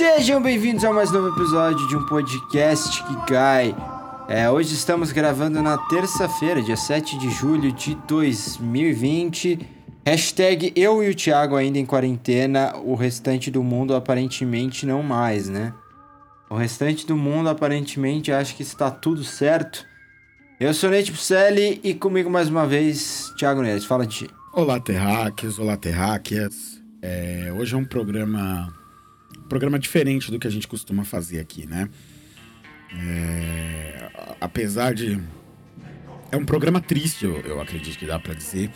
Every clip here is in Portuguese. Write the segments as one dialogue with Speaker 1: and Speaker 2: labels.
Speaker 1: Sejam bem-vindos a mais novo episódio de um podcast que cai. É, hoje estamos gravando na terça-feira, dia 7 de julho de 2020. Hashtag eu e o Thiago ainda em quarentena, o restante do mundo aparentemente não mais, né? O restante do mundo aparentemente acha que está tudo certo. Eu sou Nate Pucelli e comigo mais uma vez, Thiago Neres. Fala de ti.
Speaker 2: Olá, terráqueos, olá, terráqueas. É, hoje é um programa programa diferente do que a gente costuma fazer aqui, né? É, apesar de. É um programa triste, eu, eu acredito que dá para dizer,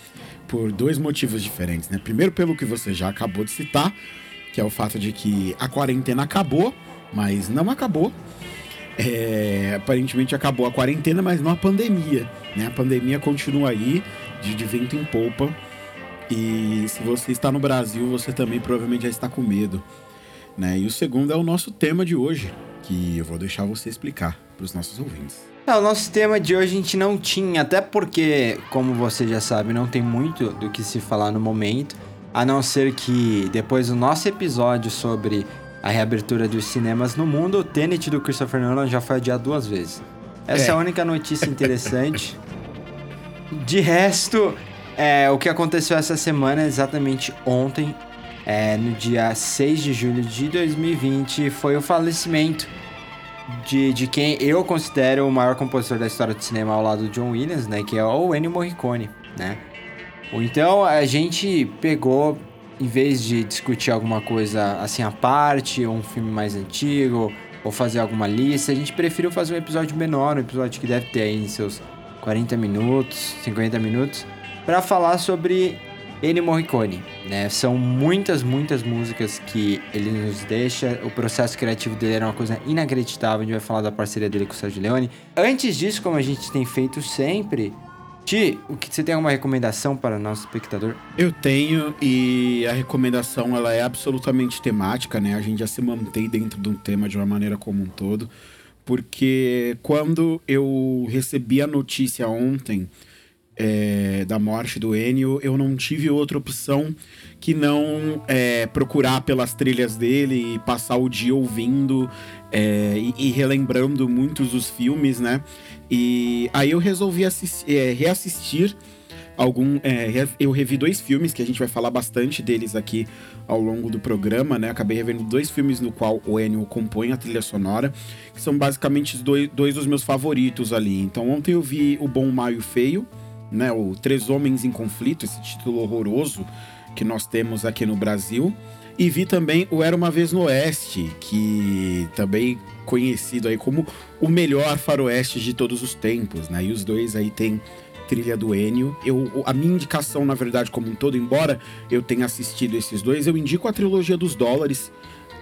Speaker 2: por dois motivos diferentes, né? Primeiro, pelo que você já acabou de citar, que é o fato de que a quarentena acabou, mas não acabou. É, aparentemente acabou a quarentena, mas não a pandemia. Né? A pandemia continua aí, de, de vento em polpa. E se você está no Brasil, você também provavelmente já está com medo. Né? E o segundo é o nosso tema de hoje, que eu vou deixar você explicar para os nossos ouvintes.
Speaker 1: É, o nosso tema de hoje a gente não tinha, até porque, como você já sabe, não tem muito do que se falar no momento, a não ser que depois do nosso episódio sobre a reabertura dos cinemas no mundo, o Tenet do Christopher Nolan já foi adiado duas vezes. Essa é, é a única notícia interessante. De resto, é, o que aconteceu essa semana, exatamente ontem, é, no dia 6 de julho de 2020, foi o falecimento de, de quem eu considero o maior compositor da história do cinema ao lado do John Williams, né? Que é o Ennio Morricone, né? Então a gente pegou, em vez de discutir alguma coisa assim à parte, ou um filme mais antigo, ou fazer alguma lista, a gente preferiu fazer um episódio menor, um episódio que deve ter aí seus 40 minutos, 50 minutos, para falar sobre Ennio Morricone, né? São muitas, muitas músicas que ele nos deixa. O processo criativo dele era uma coisa inacreditável. A gente vai falar da parceria dele com o Sérgio Leone. Antes disso, como a gente tem feito sempre, Ti, o que você tem alguma recomendação para o nosso espectador?
Speaker 2: Eu tenho e a recomendação ela é absolutamente temática, né? A gente já se mantém dentro de um tema de uma maneira como um todo, porque quando eu recebi a notícia ontem é, da morte do Enio, eu não tive outra opção que não é, procurar pelas trilhas dele e passar o dia ouvindo é, e, e, relembrando muitos dos filmes, né? E aí eu resolvi assistir, é, reassistir algum. É, eu revi dois filmes que a gente vai falar bastante deles aqui ao longo do programa, né? Acabei revendo dois filmes no qual o Enio compõe a trilha sonora, que são basicamente dois, dois dos meus favoritos ali. Então ontem eu vi O Bom Maio Feio né, o Três Homens em Conflito, esse título horroroso que nós temos aqui no Brasil. E vi também o Era Uma Vez no Oeste, que também conhecido aí como o melhor faroeste de todos os tempos, né? E os dois aí tem trilha do Enio. Eu, a minha indicação, na verdade, como um todo, embora eu tenha assistido esses dois, eu indico a trilogia dos dólares,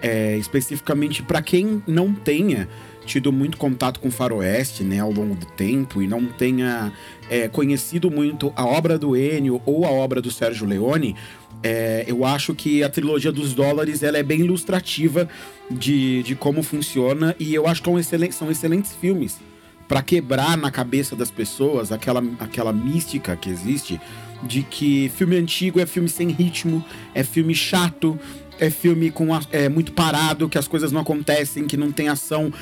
Speaker 2: é, especificamente para quem não tenha tido muito contato com faroeste, né, ao longo do tempo e não tenha é, conhecido muito a obra do Enio ou a obra do Sérgio Leone, é, eu acho que a trilogia dos dólares ela é bem ilustrativa de, de como funciona e eu acho que é um excelente, são excelentes filmes para quebrar na cabeça das pessoas aquela, aquela mística que existe de que filme antigo é filme sem ritmo, é filme chato, é filme com é muito parado, que as coisas não acontecem, que não tem ação.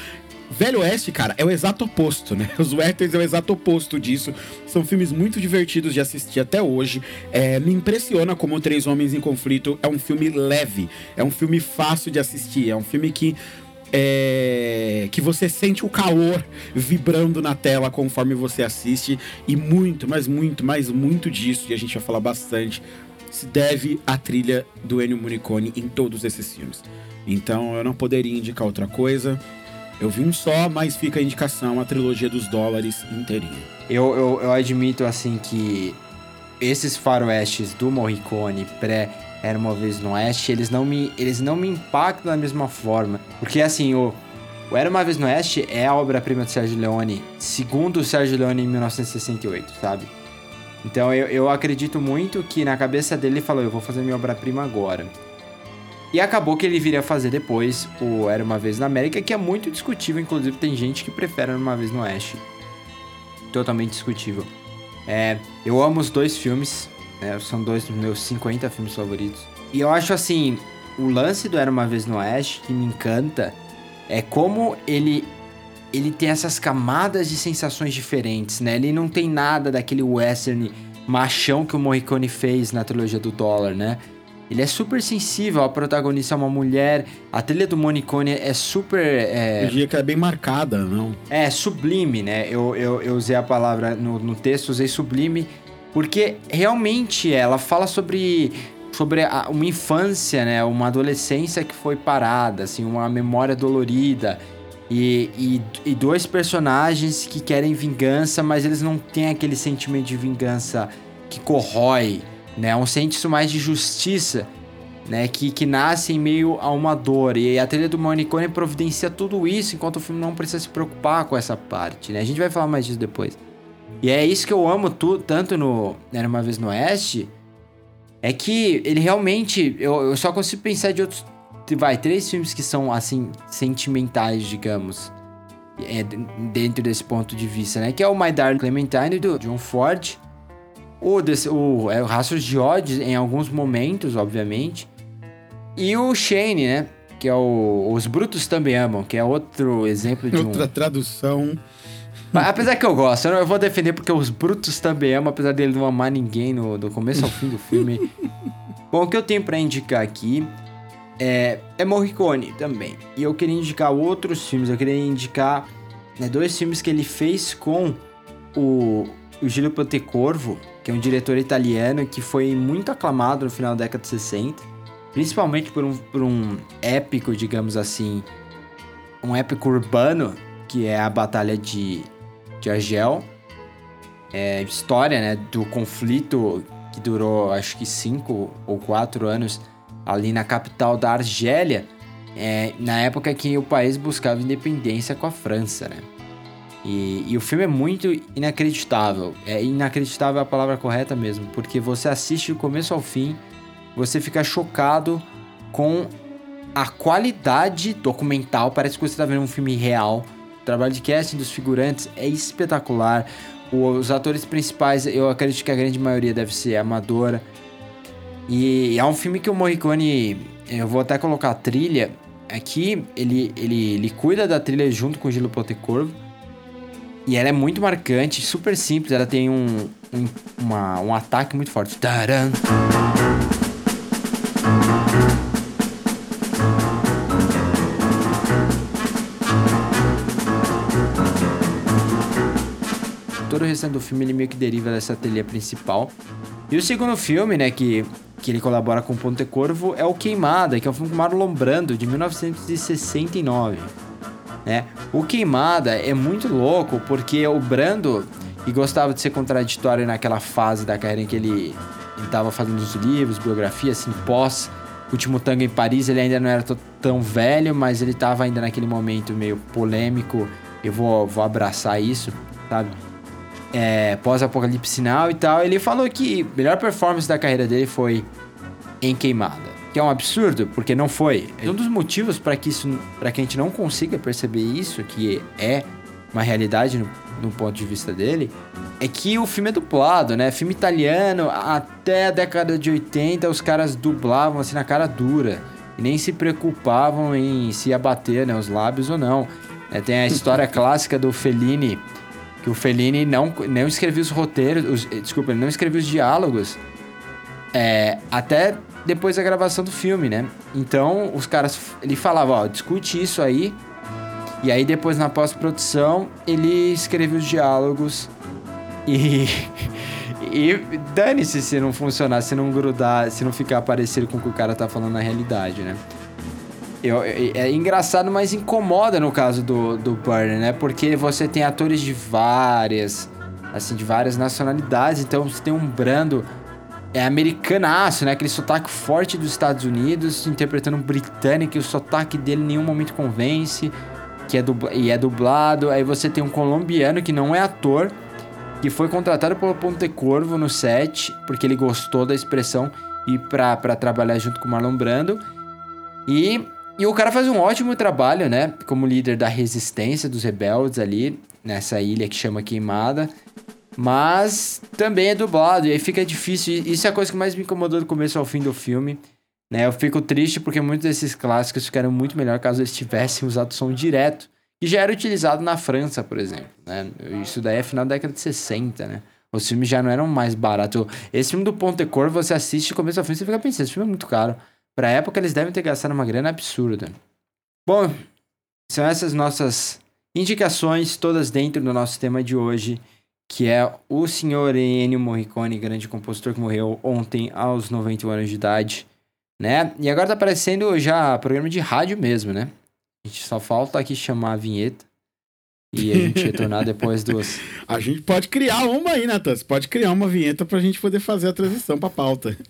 Speaker 2: Velho Oeste, cara, é o exato oposto, né? Os Westerns é o exato oposto disso. São filmes muito divertidos de assistir até hoje. É, me impressiona como Três Homens em Conflito é um filme leve, é um filme fácil de assistir, é um filme que é, que você sente o calor vibrando na tela conforme você assiste e muito, mas muito, mas muito disso e a gente vai falar bastante se deve à trilha do Ennio Morricone em todos esses filmes. Então eu não poderia indicar outra coisa. Eu vi um só, mas fica a indicação, a trilogia dos dólares inteirinha.
Speaker 1: Eu, eu, eu admito, assim, que esses faroestes do Morricone pré Era Uma Vez no Oeste, eles não me, eles não me impactam da mesma forma. Porque assim, o, o Era Uma Vez no Oeste é a obra-prima do Sérgio Leone, segundo o Sérgio Leone em 1968, sabe? Então eu, eu acredito muito que na cabeça dele ele falou, eu vou fazer minha obra-prima agora. E acabou que ele viria fazer depois o Era Uma Vez na América, que é muito discutível, inclusive tem gente que prefere Era Uma Vez no Oeste. Totalmente discutível. É, eu amo os dois filmes, né, são dois dos meus 50 filmes favoritos. E eu acho assim, o lance do Era Uma Vez no Oeste que me encanta é como ele ele tem essas camadas de sensações diferentes, né? Ele não tem nada daquele western machão que o Morricone fez na trilogia do dólar, né? Ele é super sensível, a protagonista é uma mulher, a trilha do Morricone é super... É...
Speaker 2: Eu diria que é bem marcada, não?
Speaker 1: É, sublime, né? Eu, eu, eu usei a palavra no, no texto, usei sublime, porque realmente ela fala sobre sobre a, uma infância, né? Uma adolescência que foi parada, assim, uma memória dolorida. E, e, e, dois personagens que querem vingança, mas eles não têm aquele sentimento de vingança que corrói, né? Um sentimento mais de justiça, né? Que, que nasce em meio a uma dor. E a trilha do Monicone providencia tudo isso, enquanto o filme não precisa se preocupar com essa parte, né? A gente vai falar mais disso depois. E é isso que eu amo tu, tanto no Era Uma Vez no Oeste, é que ele realmente... Eu, eu só consigo pensar de outros vai, três filmes que são, assim, sentimentais, digamos. É, dentro desse ponto de vista, né? Que é o My Darling Clementine do John Ford. O, desse, o, é, o Rastros de ódio em alguns momentos, obviamente. E o Shane, né? Que é o Os Brutos Também Amam, que é outro exemplo de
Speaker 2: Outra um... tradução.
Speaker 1: Apesar que eu gosto, eu, vou defender porque Os Brutos Também Amam, apesar dele não amar ninguém no, do começo ao fim do filme. Bom, o que eu tenho para indicar aqui é, é Morricone também. E eu queria indicar outros filmes. Eu queria indicar né, dois filmes que ele fez com o, o Gilio Pontecorvo, que é um diretor italiano que foi muito aclamado no final da década de 60. Principalmente por um, por um épico, digamos assim, um épico urbano, que é a Batalha de, de Argel. É, história né, do conflito que durou acho que cinco ou quatro anos ali na capital da Argélia, é, na época que o país buscava independência com a França, né? E, e, o filme é muito inacreditável. É inacreditável a palavra correta mesmo, porque você assiste do começo ao fim, você fica chocado com a qualidade documental. Parece que você está vendo um filme real. O trabalho de casting dos figurantes é espetacular. Os atores principais, eu acredito que a grande maioria deve ser amadora. E é um filme que o Morricone, eu vou até colocar a trilha aqui, ele, ele, ele cuida da trilha junto com o Gilo Pontecorvo. E ela é muito marcante, super simples, ela tem um, um, uma, um ataque muito forte. Taran. Todo o restante do filme ele meio que deriva dessa trilha principal. E o segundo filme, né, que que ele colabora com Ponte Corvo, é o Queimada, que é um filme com Marlon Brando, de 1969. Né? O Queimada é muito louco, porque o Brando, que gostava de ser contraditório naquela fase da carreira em que ele estava fazendo os livros, biografia, assim, pós Último Tango em Paris, ele ainda não era tão velho, mas ele estava ainda naquele momento meio polêmico, eu vou, vou abraçar isso, sabe? é, pós-apocalipse sinal e tal, ele falou que a melhor performance da carreira dele foi em Queimada. Que é um absurdo, porque não foi. Um dos motivos para que isso, para que a gente não consiga perceber isso, que é uma realidade no, no, ponto de vista dele, é que o filme é dublado, né? Filme italiano, até a década de 80 os caras dublavam assim na cara dura. E nem se preocupavam em se abater né, os lábios ou não. É, tem a história clássica do Fellini que o Fellini não, não escrevia os roteiros, os, desculpa, ele não escrevia os diálogos é, até depois da gravação do filme, né? Então, os caras, ele falava, ó, discute isso aí, e aí depois na pós-produção ele escreve os diálogos e... e dane-se se não funcionar, se não grudar, se não ficar parecido com o que o cara tá falando na realidade, né? Eu, é, é engraçado, mas incomoda no caso do, do Burner, né? Porque você tem atores de várias assim, de várias nacionalidades. Então você tem um Brando é americanaço, né? Aquele sotaque forte dos Estados Unidos, interpretando um britânico, e o sotaque dele em nenhum momento convence, que é dubla e é dublado. Aí você tem um colombiano que não é ator, que foi contratado pelo Ponte Corvo no set, porque ele gostou da expressão e pra trabalhar junto com o Marlon Brando. E, e o cara faz um ótimo trabalho, né? Como líder da resistência dos rebeldes ali, nessa ilha que chama Queimada. Mas também é dublado, e aí fica difícil. Isso é a coisa que mais me incomodou do começo ao fim do filme. Né? Eu fico triste porque muitos desses clássicos ficariam muito melhor caso eles tivessem usado som direto. Que já era utilizado na França, por exemplo. Né? Isso daí é final da década de 60, né? Os filmes já não eram mais baratos. Esse filme do Ponte Cor, você assiste começo ao fim, você fica pensando, esse filme é muito caro. Pra época, eles devem ter gastado uma grana absurda. Bom, são essas nossas indicações, todas dentro do nosso tema de hoje que é o senhor Ennio Morricone, grande compositor que morreu ontem aos 91 anos de idade, né? E agora tá aparecendo já programa de rádio mesmo, né? A gente só falta aqui chamar a vinheta e a gente retornar depois dos...
Speaker 2: A gente pode criar uma aí, Natan. Você pode criar uma vinheta pra gente poder fazer a transição pra pauta.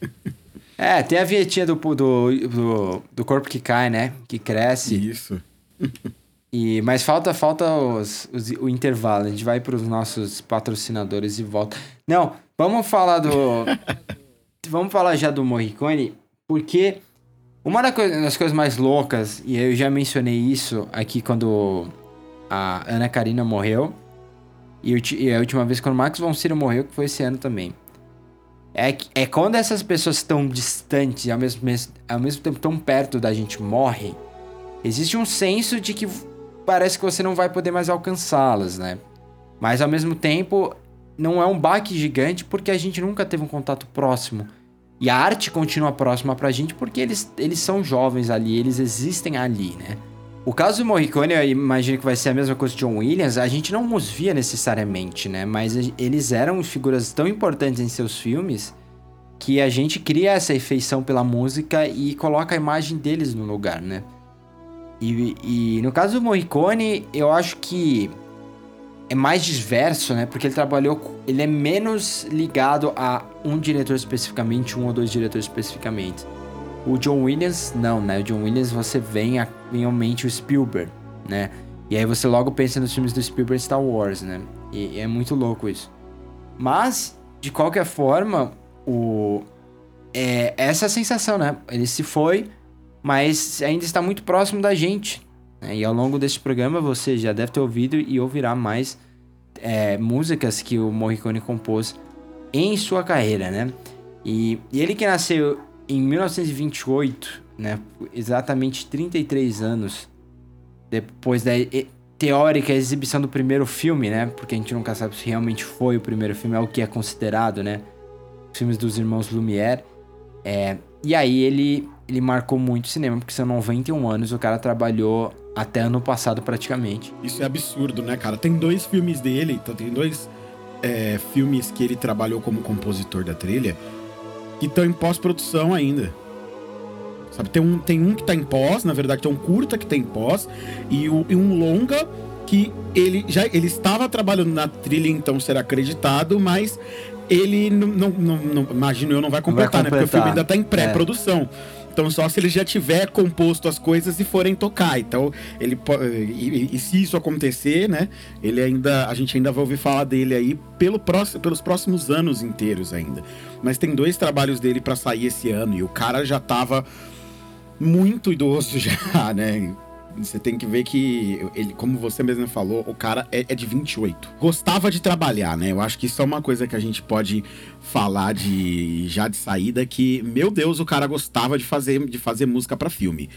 Speaker 1: É, tem a vinhetinha do, do, do, do corpo que cai, né? Que cresce.
Speaker 2: Isso.
Speaker 1: E, mas falta falta os, os, o intervalo. A gente vai para os nossos patrocinadores e volta. Não, vamos falar do. vamos falar já do Morricone, porque uma das coisas mais loucas, e eu já mencionei isso aqui quando a Ana Karina morreu, e, e a última vez quando o Max von Sydow morreu, que foi esse ano também. É, é quando essas pessoas estão distantes e ao mesmo, ao mesmo tempo tão perto da gente morrem, existe um senso de que parece que você não vai poder mais alcançá-las, né? Mas ao mesmo tempo, não é um baque gigante porque a gente nunca teve um contato próximo. E a arte continua próxima pra gente porque eles, eles são jovens ali, eles existem ali, né? O caso do Morricone, eu imagino que vai ser a mesma coisa de John Williams, a gente não os via necessariamente, né? Mas eles eram figuras tão importantes em seus filmes que a gente cria essa afeição pela música e coloca a imagem deles no lugar, né? E, e, no caso do Morricone, eu acho que é mais diverso, né? Porque ele trabalhou. Ele é menos ligado a um diretor especificamente, um ou dois diretores especificamente. O John Williams, não, né? O John Williams você vem a, mente o Spielberg, né? E aí você logo pensa nos filmes do Spielberg Star Wars, né? E, e é muito louco isso. Mas, de qualquer forma, o. É essa sensação, né? Ele se foi mas ainda está muito próximo da gente. Né? E ao longo desse programa você já deve ter ouvido e ouvirá mais é, músicas que o Morricone compôs em sua carreira, né? E, e, ele que nasceu em 1928, né? Exatamente 33 anos depois da teórica exibição do primeiro filme, né? Porque a gente nunca sabe se realmente foi o primeiro filme, é o que é considerado, né? Os filmes dos irmãos Lumière. É, e aí ele ele marcou muito o cinema, porque são 91 anos, o cara trabalhou até ano passado praticamente.
Speaker 2: Isso é absurdo, né, cara? Tem dois filmes dele, então tem dois é, filmes que ele trabalhou como compositor da trilha que estão em pós-produção ainda. Sabe, tem um, tem um que tá em pós, na verdade tem um curta que tá em pós, e, o, e um longa que ele já ele estava trabalhando na trilha, então será acreditado, mas ele não, não, não, não imagino eu, não vai completar, não vai completar. né? Porque o filme ainda tá em pré-produção. É. Então só se ele já tiver composto as coisas e forem tocar. Então ele e, e, se isso acontecer, né? Ele ainda a gente ainda vai ouvir falar dele aí pelo próximo, pelos próximos anos inteiros ainda. Mas tem dois trabalhos dele para sair esse ano e o cara já tava muito idoso já, né? Você tem que ver que, ele, como você mesmo falou, o cara é, é, de 28. Gostava de trabalhar, né? Eu acho que isso é uma coisa que a gente pode falar de já de saída que, meu Deus, o cara gostava de fazer, de fazer música para filme.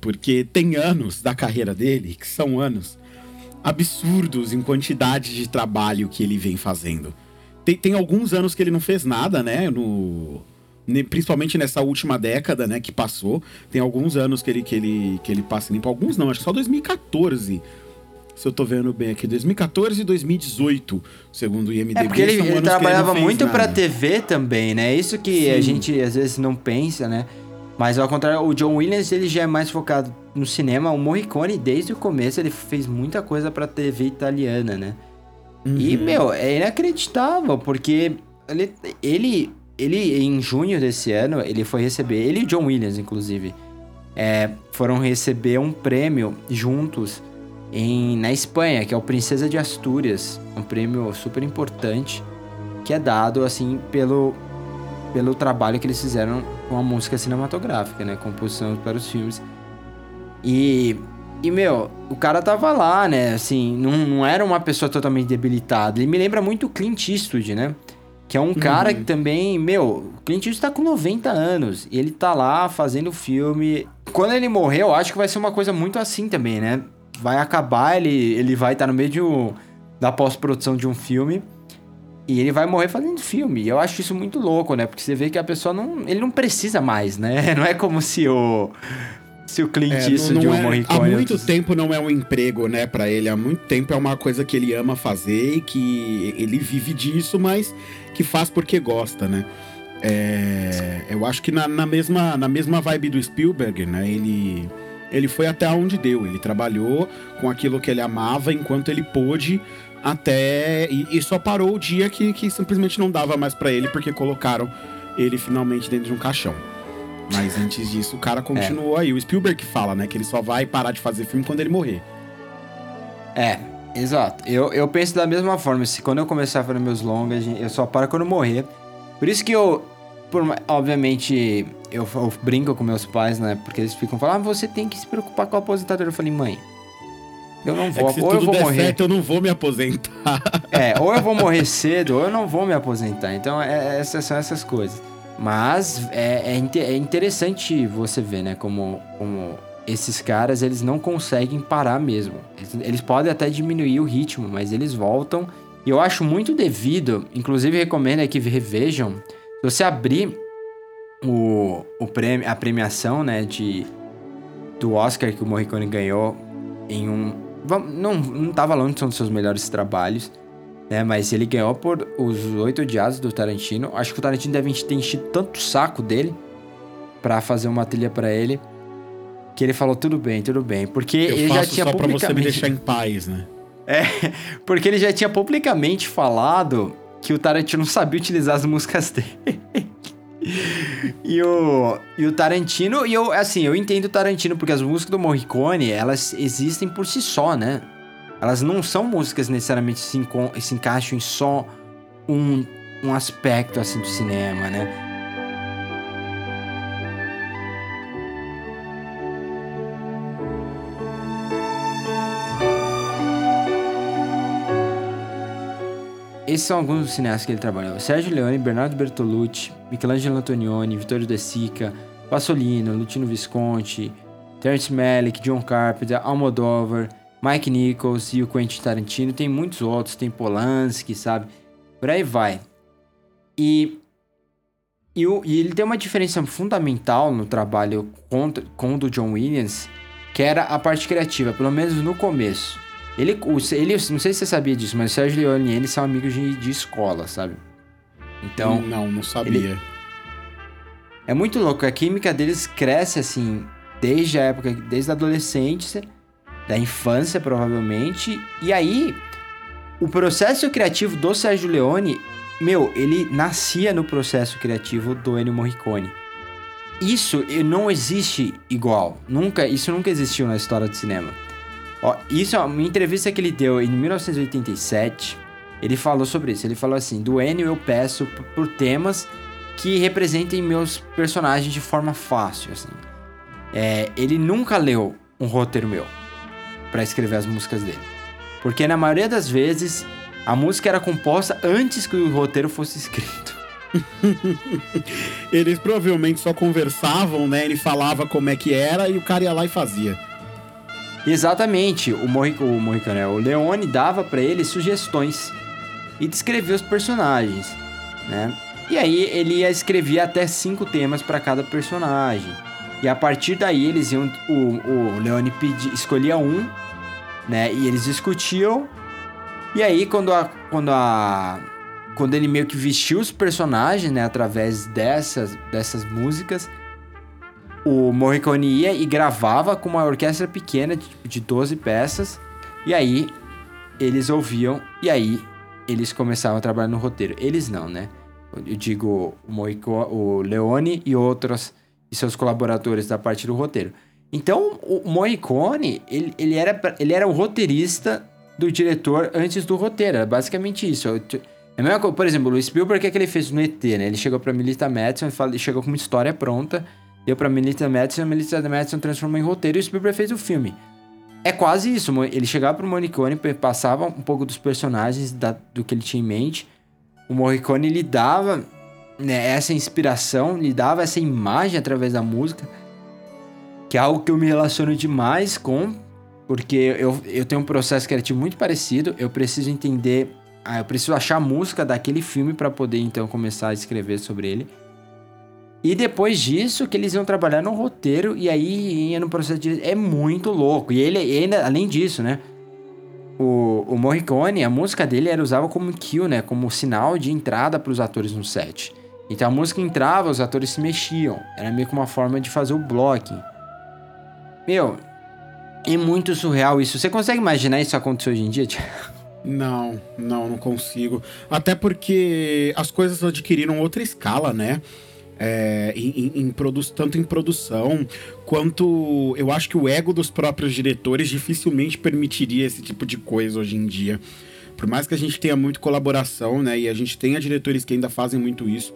Speaker 2: Porque tem anos da carreira dele, que são anos absurdos em quantidade de trabalho que ele vem fazendo. Tem, tem alguns anos que ele não fez nada, né? No principalmente nessa última década, né, que passou. Tem alguns anos que ele, que ele, que ele passa limpo. Alguns não, acho que só 2014. Se eu tô vendo bem aqui, 2014 e 2018, segundo o IMDb.
Speaker 1: É porque ele, ele trabalhava ele muito nada. pra TV também, né? Isso que Sim. a gente às vezes não pensa, né? Mas ao contrário, o John Williams ele já é mais focado no cinema. O Morricone, desde o começo, ele fez muita coisa pra TV italiana, né? E, meu, é inacreditável, porque ele, ele, ele, em junho desse ano, ele foi receber, ele e John Williams, inclusive, é, foram receber um prêmio juntos em, na Espanha, que é o Princesa de Astúrias, um prêmio super importante, que é dado, assim, pelo, pelo trabalho que eles fizeram com a música cinematográfica, né, composição para os filmes. E e, meu, o cara tava lá, né? Assim, não, não era uma pessoa totalmente debilitada. Ele me lembra muito Clint Eastwood, né? Que é um cara
Speaker 2: Uhum.
Speaker 1: que também, meu, o Clint Eastwood tá com 90 anos. E ele tá lá fazendo filme. Quando ele morrer, eu acho que vai ser uma coisa muito assim também, né? Vai acabar, ele, ele vai estar no meio um- da pós-produção de um filme. E ele vai morrer fazendo filme. E eu acho isso muito louco, né? Porque você vê que a pessoa não. Ele não precisa mais, né? Não é como se o. Se o Clint
Speaker 2: É,
Speaker 1: Eastwood
Speaker 2: não,
Speaker 1: ou
Speaker 2: é, há
Speaker 1: Morricone...
Speaker 2: muito
Speaker 1: outros-
Speaker 2: tempo não é um emprego, né, pra ele. Há muito tempo é uma coisa que ele ama fazer e que ele vive disso, mas que faz porque gosta, né? É, eu acho que na, na mesma, na mesma vibe do Spielberg, né? Ele, ele foi até onde deu. Ele trabalhou com aquilo que ele amava enquanto ele pôde até. E, e só parou o dia que, que simplesmente não dava mais pra ele porque colocaram ele finalmente dentro de um caixão. Mas antes disso, o cara continuou aí. O Spielberg fala, né? Que ele só vai parar de fazer filme quando ele morrer.
Speaker 1: É, exato. Eu, eu penso da mesma forma. Se quando eu começar a fazer meus longas, eu só paro quando eu morrer. Por isso que eu, por obviamente, eu, eu brinco com meus pais, né? Porque eles ficam falando, ah, você tem que se preocupar com a aposentadoria. Eu falei, mãe, eu não
Speaker 2: É
Speaker 1: vou,
Speaker 2: se
Speaker 1: ou eu vou morrer.
Speaker 2: certo, eu não vou me aposentar.
Speaker 1: É, ou eu vou morrer cedo, ou eu não vou me aposentar. Então, é, essas são essas coisas. Mas é, é, é interessante você ver, né? Como, como esses caras, eles não conseguem parar mesmo. Eles, eles podem até diminuir o ritmo, mas eles voltam. E eu acho muito devido, inclusive recomendo aí que revejam. Se você abrir o, o prêmio, a premiação, né, de, do Oscar que o Morricone ganhou em um... Não, não tá falando que são dos seus melhores trabalhos, né? Mas ele ganhou por Os Oito Odiados do Tarantino. Acho que o Tarantino deve ter enchido tanto o saco dele pra fazer uma trilha pra ele que ele falou tudo bem, tudo bem, porque
Speaker 2: Eu
Speaker 1: ele já tinha
Speaker 2: só pra você me
Speaker 1: publicamente
Speaker 2: deixar em paz, né?
Speaker 1: é, porque ele já tinha publicamente falado que o Tarantino não sabia utilizar as músicas dele. E o, e o Tarantino, e eu, assim, eu entendo o Tarantino, porque as músicas do Morricone, elas existem por si só, né? Elas não são músicas necessariamente se, se encaixam em só um, um aspecto, assim, do cinema, né? Esses são alguns dos cineastas que ele trabalhou. Sérgio Leone, Bernardo Bertolucci, Michelangelo Antonioni, Vittorio De Sica, Pasolino, Lutino Visconti, Terence Malick, John Carpenter, Almodóvar, Mike Nichols e o Quentin Tarantino. Tem muitos outros, tem Polanski, sabe? Por aí vai. E, e, o- e ele tem uma diferença fundamental no trabalho com, com o do John Williams, que era a parte criativa, pelo menos no começo. Ele, o, ele, não sei se você sabia disso, mas o Sérgio Leone e ele são amigos de, de escola, sabe? Então,
Speaker 2: Não, não sabia.
Speaker 1: é muito louco. A química deles cresce assim, desde a época, desde a adolescência, da infância, provavelmente. E aí, o processo criativo do Sérgio Leone, meu, ele nascia no processo criativo do Ennio Morricone. Isso eh, não existe igual. Nunca, isso nunca existiu na história do cinema. Ó, isso é uma entrevista que ele deu em 1987. Ele falou sobre isso. Ele falou assim: do Ennio eu peço por temas que representem meus personagens de forma fácil. Assim. É, ele nunca leu um roteiro meu pra escrever as músicas dele, porque na maioria das vezes a música era composta antes que o roteiro fosse escrito.
Speaker 2: Eles provavelmente só conversavam, né? Ele falava como é que era e o cara ia lá e fazia.
Speaker 1: Exatamente, o, o Morricone, né? o Leone dava pra ele sugestões e descrevia os personagens, né? E aí ele ia escrever até cinco temas pra cada personagem. E a partir daí eles iam, o, o Leone pedi, escolhia um, né? E eles discutiam. E aí quando a, quando a, quando ele meio que vestiu os personagens, né? Através dessas, dessas músicas, o Morricone ia e gravava com uma orquestra pequena de, de 12 peças. E aí eles ouviam e aí eles começavam a trabalhar no roteiro. Eles não, né? Eu digo o, Moico, o Leone e outros e seus colaboradores da parte do roteiro. Então, o Morricone, ele, ele, era, ele era o roteirista do diretor antes do roteiro. Era basicamente isso. É mesma coisa, por exemplo, o Spielberg, o que, é que ele fez no ET, né? Ele chegou pra Melissa Madison e chegou com uma história pronta, deu pra Melissa Madison, a Melissa Madison transformou em roteiro e o Spielberg fez o filme. É quase isso. Ele chegava pro Morricone, passava um pouco dos personagens da, do que ele tinha em mente. O Morricone lhe dava né, essa inspiração, lhe dava essa imagem através da música, que é algo que eu me relaciono demais com, porque eu, eu tenho um processo criativo muito parecido. Eu preciso entender ah, eu preciso achar a música daquele filme para poder então começar a escrever sobre ele. E depois disso, que eles iam trabalhar no roteiro e aí ia no processo de. É muito louco. E ele, ainda, além disso, né? O, o Morricone, a música dele era usada como kill, né? Como sinal de entrada para os atores no set. Então a música entrava, os atores se mexiam. Era meio que uma forma de fazer o blocking. Meu, é muito surreal isso. Você consegue imaginar isso acontecer hoje em dia?
Speaker 2: Não, não, não consigo. Até porque as coisas adquiriram outra escala, né? É, em, em, em tanto em produção quanto eu acho que o ego dos próprios diretores dificilmente permitiria esse tipo de coisa hoje em dia. Por mais que a gente tenha muito colaboração, né? E a gente tenha diretores que ainda fazem muito isso.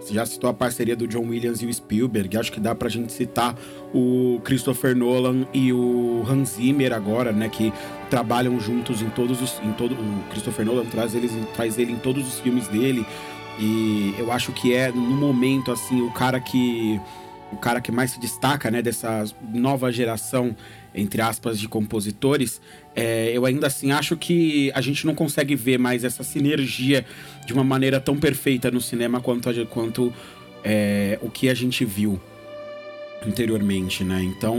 Speaker 2: Você já citou a parceria do John Williams e o Spielberg. Acho que dá pra gente citar o Christopher Nolan e o Hans Zimmer agora, né? Que trabalham juntos em todos os. Em todo, o Christopher Nolan traz, eles, traz ele em todos os filmes dele. E eu acho que é, no momento, assim, o cara que. O cara que mais se destaca, né, dessa nova geração, entre aspas, de compositores, é, eu ainda assim acho que a gente não consegue ver mais essa sinergia de uma maneira tão perfeita no cinema quanto, a, quanto é, o que a gente viu anteriormente, né? Então,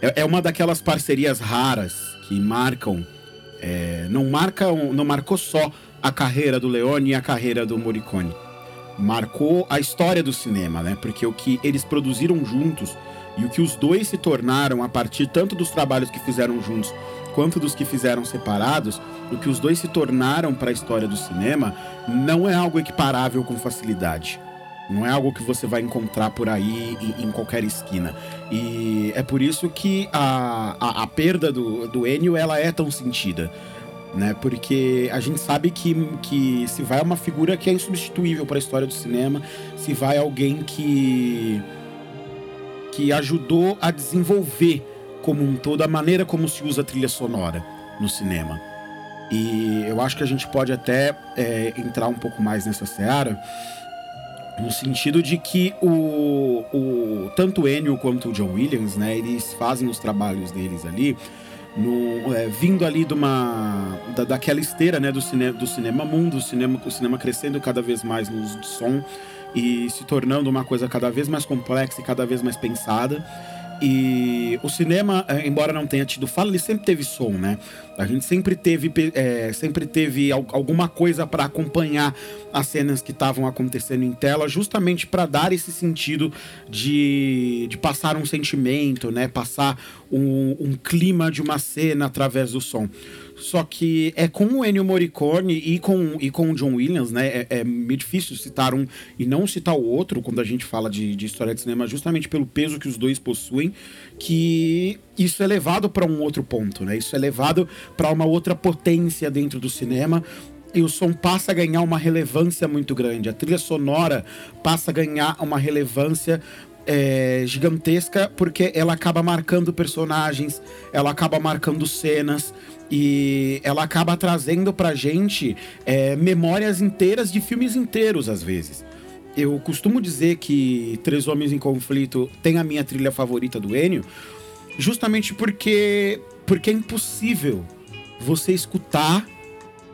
Speaker 2: é, é uma daquelas parcerias raras que marcam, é, não marcam, não marcou só a carreira do Leone e a carreira do Morricone. Marcou a história do cinema, né? Porque o que eles produziram juntos e o que os dois se tornaram a partir tanto dos trabalhos que fizeram juntos quanto dos que fizeram separados, o que os dois se tornaram para a história do cinema não é algo equiparável com facilidade. Não é algo que você vai encontrar por aí em, qualquer esquina. E é por isso que a, a, a, perda do, do Enio ela é tão sentida. Né? Porque a gente sabe que, que se vai uma figura que é insubstituível para a história do cinema, se vai alguém que, que ajudou a desenvolver como um todo a maneira como se usa a trilha sonora no cinema. E eu acho que a gente pode até é, entrar um pouco mais nessa seara no sentido de que o, o tanto o Enio quanto o John Williams, né, eles fazem os trabalhos deles ali no, é, vindo ali de uma da, daquela esteira, né, do cinema do cinema mundo, o cinema o cinema crescendo cada vez mais no uso de som e se tornando uma coisa cada vez mais complexa e cada vez mais pensada. E o cinema, é, embora não tenha tido fala, ele sempre teve som, né? A gente sempre teve, é, sempre teve alguma coisa para acompanhar as cenas que estavam acontecendo em tela, justamente para dar esse sentido de, de passar um sentimento, né? Passar um, um clima de uma cena através do som. Só que é com o Ennio Morricone e com, e com o John Williams, né? É, é meio difícil citar um e não citar o outro quando a gente fala de, de história de cinema, justamente pelo peso que os dois possuem, que isso é levado para um outro ponto, né? Isso é levado para uma outra potência dentro do cinema e o som passa a ganhar uma relevância muito grande. A trilha sonora passa a ganhar uma relevância é, gigantesca porque ela acaba marcando personagens, ela acaba marcando cenas e ela acaba trazendo pra gente é, memórias inteiras de filmes inteiros, às vezes. Eu costumo dizer que Três Homens em Conflito tem a minha trilha favorita do Enio, justamente porque, porque é impossível você escutar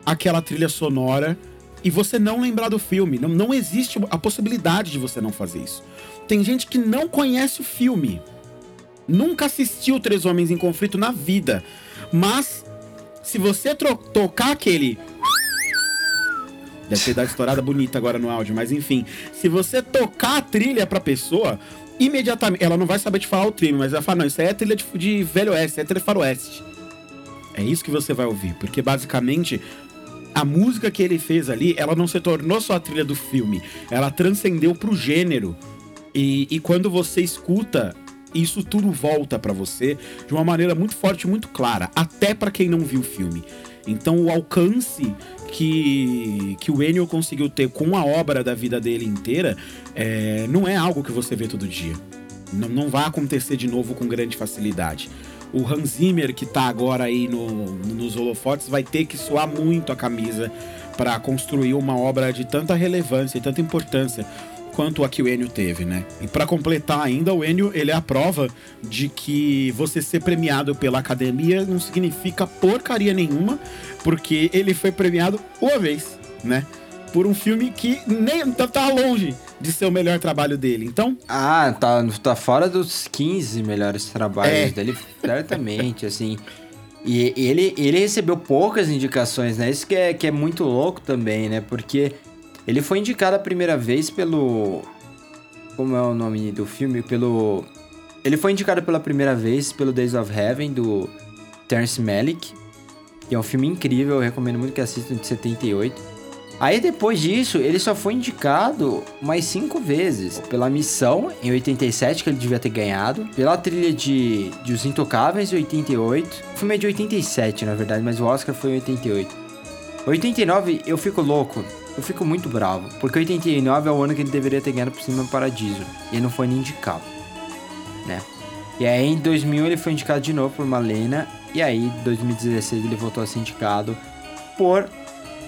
Speaker 2: aquela trilha sonora e você não lembrar do filme. Não, não existe a possibilidade de você não fazer isso. Tem gente que não conhece o filme, nunca assistiu Três Homens em Conflito na vida, mas se você tocar aquele. Deve ter dado estourada bonita agora no áudio, mas enfim. Se você tocar a trilha pra pessoa, imediatamente. Ela não vai saber te falar o trilho, mas ela fala: não, isso aí é trilha de, de Velho Oeste, é trilha faroeste. É isso que você vai ouvir, porque basicamente a música que ele fez ali, ela não se tornou só a trilha do filme, ela transcendeu pro gênero. E, e quando você escuta, isso tudo volta para você de uma maneira muito forte, muito clara, até para quem não viu o filme. Então o alcance que, que o Ennio conseguiu ter com a obra da vida dele inteira é, não é algo que você vê todo dia. Não, não vai acontecer de novo com grande facilidade. O Hans Zimmer, que tá agora aí no, nos holofotes, vai ter que suar muito a camisa para construir uma obra de tanta relevância e tanta importância quanto a que o Enio teve, né? E para completar ainda, o Enio, ele é a prova de que você ser premiado pela academia não significa porcaria nenhuma, porque ele foi premiado uma vez, né? Por um filme que nem tá longe de ser o melhor trabalho dele. Então.
Speaker 1: Ah, tá, tá fora dos 15 melhores trabalhos é. dele, certamente, assim. E ele, ele recebeu poucas indicações, né? Isso que é, que é muito louco também, né? Porque ele foi indicado a primeira vez pelo. Como é o nome do filme? Pelo. Ele foi indicado pela primeira vez pelo Days of Heaven, do Terence Malick. Que é um filme incrível, eu recomendo muito que assistam, de 78. Aí depois disso, ele só foi indicado mais cinco vezes. Pela Missão, em 87, que ele devia ter ganhado. Pela trilha de, de Os Intocáveis, em 88. O filme é de 87, na verdade, mas o Oscar foi em 88. 89, eu fico louco eu fico muito bravo, porque 89 é o ano que ele deveria ter ganhado por cima do Paradiso, e ele não foi nem indicado, né? E aí em 2000 ele foi indicado de novo por Malena, e aí em 2016 ele voltou a ser indicado por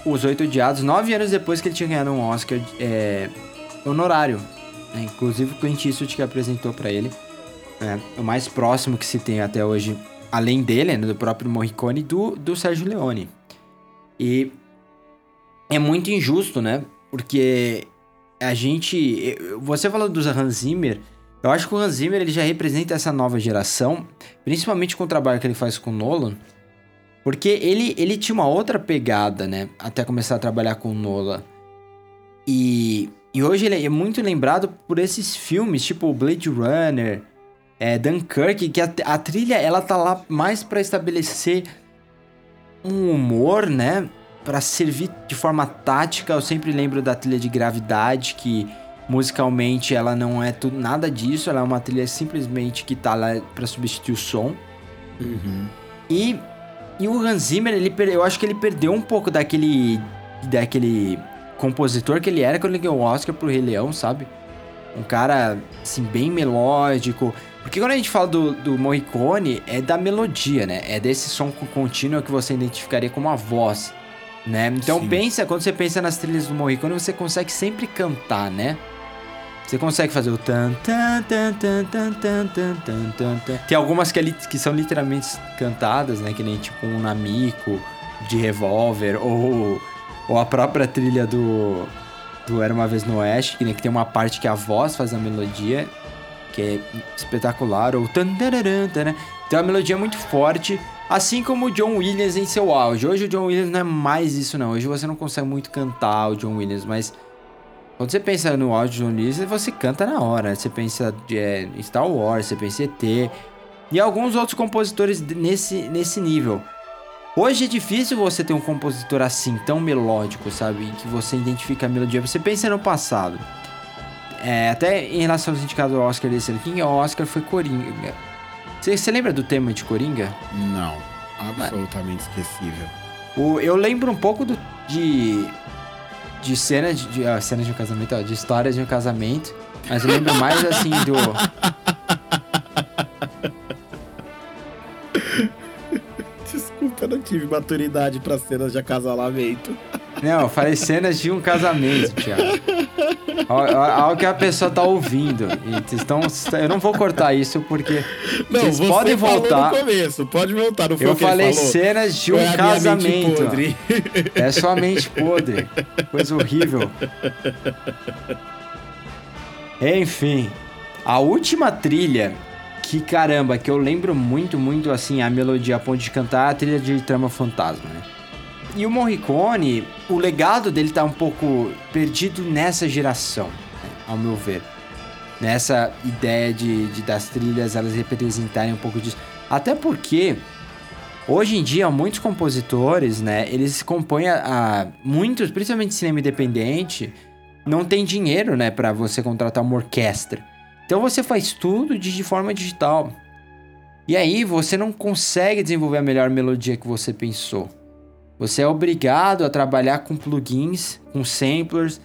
Speaker 1: Os Oito Odiados, nove anos depois que ele tinha ganhado um Oscar é, honorário, né? inclusive o Clint Eastwood que apresentou para ele, né? o mais próximo que se tem até hoje, além dele, né? do próprio Morricone, do, do Sérgio Leone. E é muito injusto, né? Porque a gente. Você falou do Hans Zimmer. Eu acho que o Hans Zimmer ele já representa essa nova geração, principalmente com o trabalho que ele faz com o Nolan. Porque ele, ele tinha uma outra pegada, né? Até começar a trabalhar com o Nolan. E, e hoje ele é muito lembrado por esses filmes, tipo Blade Runner, é, Dunkirk, que a, a trilha ela tá lá mais para estabelecer um humor, né? Para servir de forma tática. Eu sempre lembro da trilha de Gravidade, que musicalmente ela não é tudo, nada disso, ela é uma trilha simplesmente que tá lá para substituir o som.
Speaker 2: Uhum.
Speaker 1: E, e o Hans Zimmer, ele, eu acho que ele perdeu um pouco daquele, daquele compositor que ele era quando ele ganhou o Oscar pro Rei Leão, sabe? Um cara, assim, bem melódico. Porque quando a gente fala do, do Morricone, é da melodia, né? É desse som contínuo que você identificaria como a voz né? Então Sim. pensa, quando você pensa nas trilhas do Morricone, você consegue sempre cantar, né? Você consegue fazer o tan tan tan tan tan tan tan tan tan tan. Tem algumas que, é, que são literalmente cantadas, né? Que nem tipo um Namico de Revolver ou, ou a própria trilha do do Era uma vez no Oeste, que, né, que tem uma parte que a voz faz a melodia, que é espetacular, ou tan tan tan, né? Tem uma melodia muito forte Assim como o John Williams em seu auge. Hoje o John Williams não é mais isso, não. Hoje você não consegue muito cantar o John Williams, mas quando você pensa no áudio do John Williams, você canta na hora. Você pensa é, em Star Wars, você pensa em ET e alguns outros compositores nesse, nesse nível. Hoje é difícil você ter um compositor assim, tão melódico, sabe? Que você identifica a melodia. Você pensa no passado. É, até em relação ao Oscar desse ano, quem é o Oscar foi Coringa. Você, lembra do tema de Coringa?
Speaker 2: Não, absolutamente esquecível.
Speaker 1: O, eu lembro um pouco do, de. de cenas de. de ah, cenas de um casamento, ó, de histórias de um casamento. Mas eu lembro mais assim do.
Speaker 2: Desculpa, eu não tive maturidade para cenas de acasalamento.
Speaker 1: Não, eu falei cenas de um casamento, Thiago. Algo que a pessoa tá ouvindo. Então, eu não vou cortar isso porque
Speaker 2: não, vocês podem voltar. No começo, pode voltar. Não foi
Speaker 1: eu falei cenas de um casamento. É sua mente podre. Coisa horrível. Enfim, a última trilha que caramba, que eu lembro muito, muito assim, a melodia a ponto de cantar é a trilha de Trama Fantasma, né? E o Morricone, o legado dele tá um pouco perdido nessa geração, ao meu ver. Nessa ideia de, de das trilhas elas representarem um pouco disso. Até porque Hoje em dia, muitos compositores, né, eles compõem a, a muitos, principalmente cinema independente, não tem dinheiro, né, para você contratar uma orquestra. Então você faz tudo de, de forma digital. E aí você não consegue desenvolver a melhor melodia que você pensou. Você é obrigado a trabalhar com plugins, com samplers,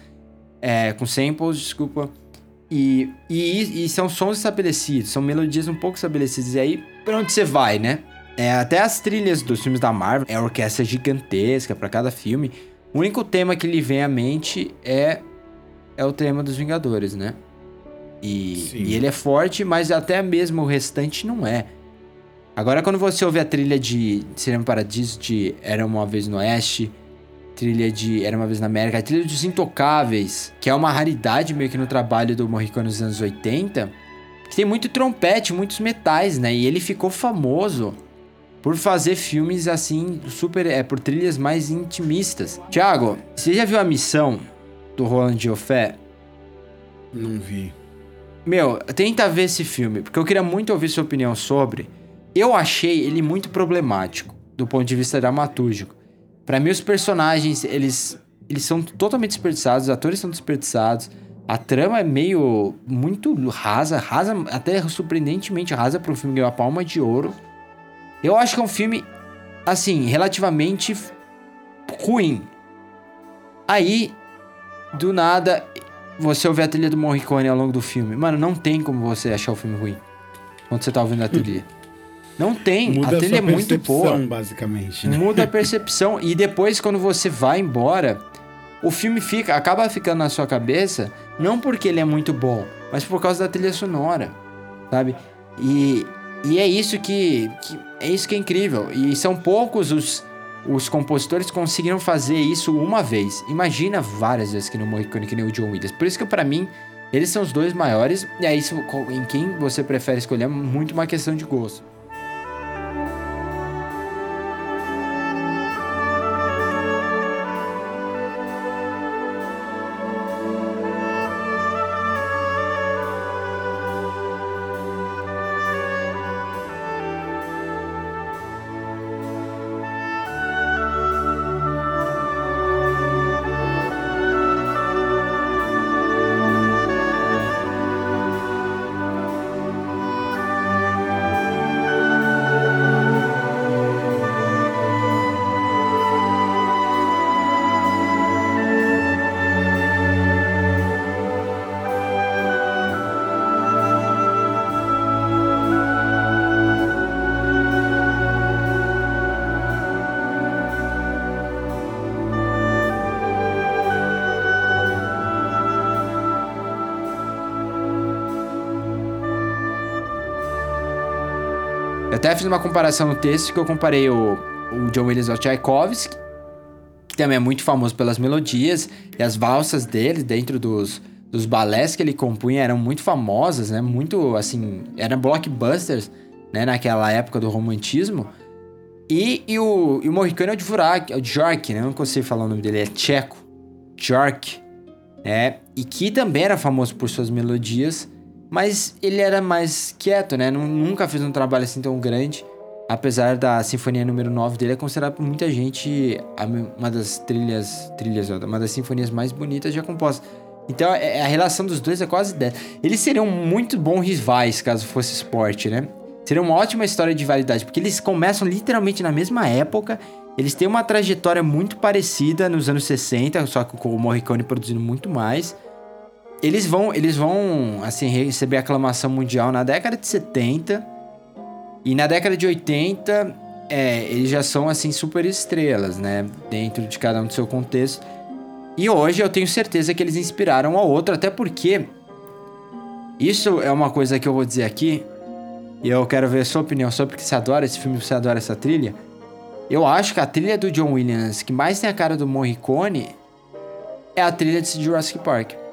Speaker 1: é, com samples, desculpa. E, e, e, são sons estabelecidos, são melodias um pouco estabelecidas. E aí, pra onde você vai, né? É, até as trilhas dos filmes da Marvel, é orquestra gigantesca para cada filme. O único tema que lhe vem à mente é, é o tema dos Vingadores, né? E, e ele é forte, mas até mesmo o restante não é. Agora, quando você ouve a trilha de Cinema Paradiso, de Era Uma Vez no Oeste, trilha de Era Uma Vez na América, a trilha dos Intocáveis, que é uma raridade meio que no trabalho do Morricone nos anos 80, tem muito trompete, muitos metais, né? E ele ficou famoso por fazer filmes assim, super. É, por trilhas mais intimistas. Tiago, você já viu a missão do Roland Joffé?
Speaker 2: Não vi.
Speaker 1: Meu, tenta ver esse filme, porque eu queria muito ouvir sua opinião sobre. Eu achei ele muito problemático do ponto de vista dramatúrgico. Para mim, os personagens, eles, eles são totalmente desperdiçados, os atores são desperdiçados. A trama é meio muito rasa, rasa, até surpreendentemente rasa para um filme ganhar a palma de ouro. Eu acho que é um filme, assim, relativamente ruim. Aí, do nada, você ouve a trilha do Morricone ao longo do filme. Mano, não tem como você achar o filme ruim quando você tá ouvindo a trilha. Não tem.
Speaker 2: Muda
Speaker 1: a trilha é muito boa.
Speaker 2: basicamente. Né?
Speaker 1: Muda a percepção. e depois, quando você vai embora, o filme fica, acaba ficando na sua cabeça, não porque ele é muito bom, mas por causa da trilha sonora. Sabe? E, e é isso que, que, é isso que é incrível. E são poucos os, os compositores que conseguiram fazer isso uma vez. Imagina várias vezes que no Morricone, que nem o John Williams. Por isso que para mim eles são os dois maiores. E aí em quem você prefere escolher é muito uma questão de gosto. Até fiz uma comparação no texto que eu comparei o, o John Williams ao Tchaikovsky, que também é muito famoso pelas melodias e as valsas dele dentro dos, dos balés que ele compunha eram muito famosas, né? Muito, assim, eram blockbusters, né? Naquela época do romantismo. E, e, o, e o Morricone é o Dvorak, é o Djork, né? Eu não consigo falar o nome dele, é tcheco. Djork, né? E que também era famoso por suas melodias mas ele era mais quieto, né? Nunca fez um trabalho assim tão grande. Apesar da Sinfonia número 9 dele, é considerado por muita gente uma das trilhas, trilhas, uma das sinfonias mais bonitas já compostas. Então é, a relação dos dois é quase 10. Eles seriam muito bons rivais caso fosse esporte, né? Seria uma ótima história de validade, porque eles começam literalmente na mesma época. Eles têm uma trajetória muito parecida nos anos 60, só que com o Morricone produzindo muito mais eles vão, eles vão assim receber aclamação mundial na década de 70 e na década de 80 é, eles já são assim super estrelas, né, dentro de cada um do seu contexto. E hoje eu tenho certeza que eles inspiraram ao outro, até porque isso é uma coisa que eu vou dizer aqui e eu quero ver a sua opinião sobre porque você adora esse filme, você adora essa trilha. Eu acho que a trilha do John Williams que mais tem a cara do Morricone é a trilha de Jurassic Park.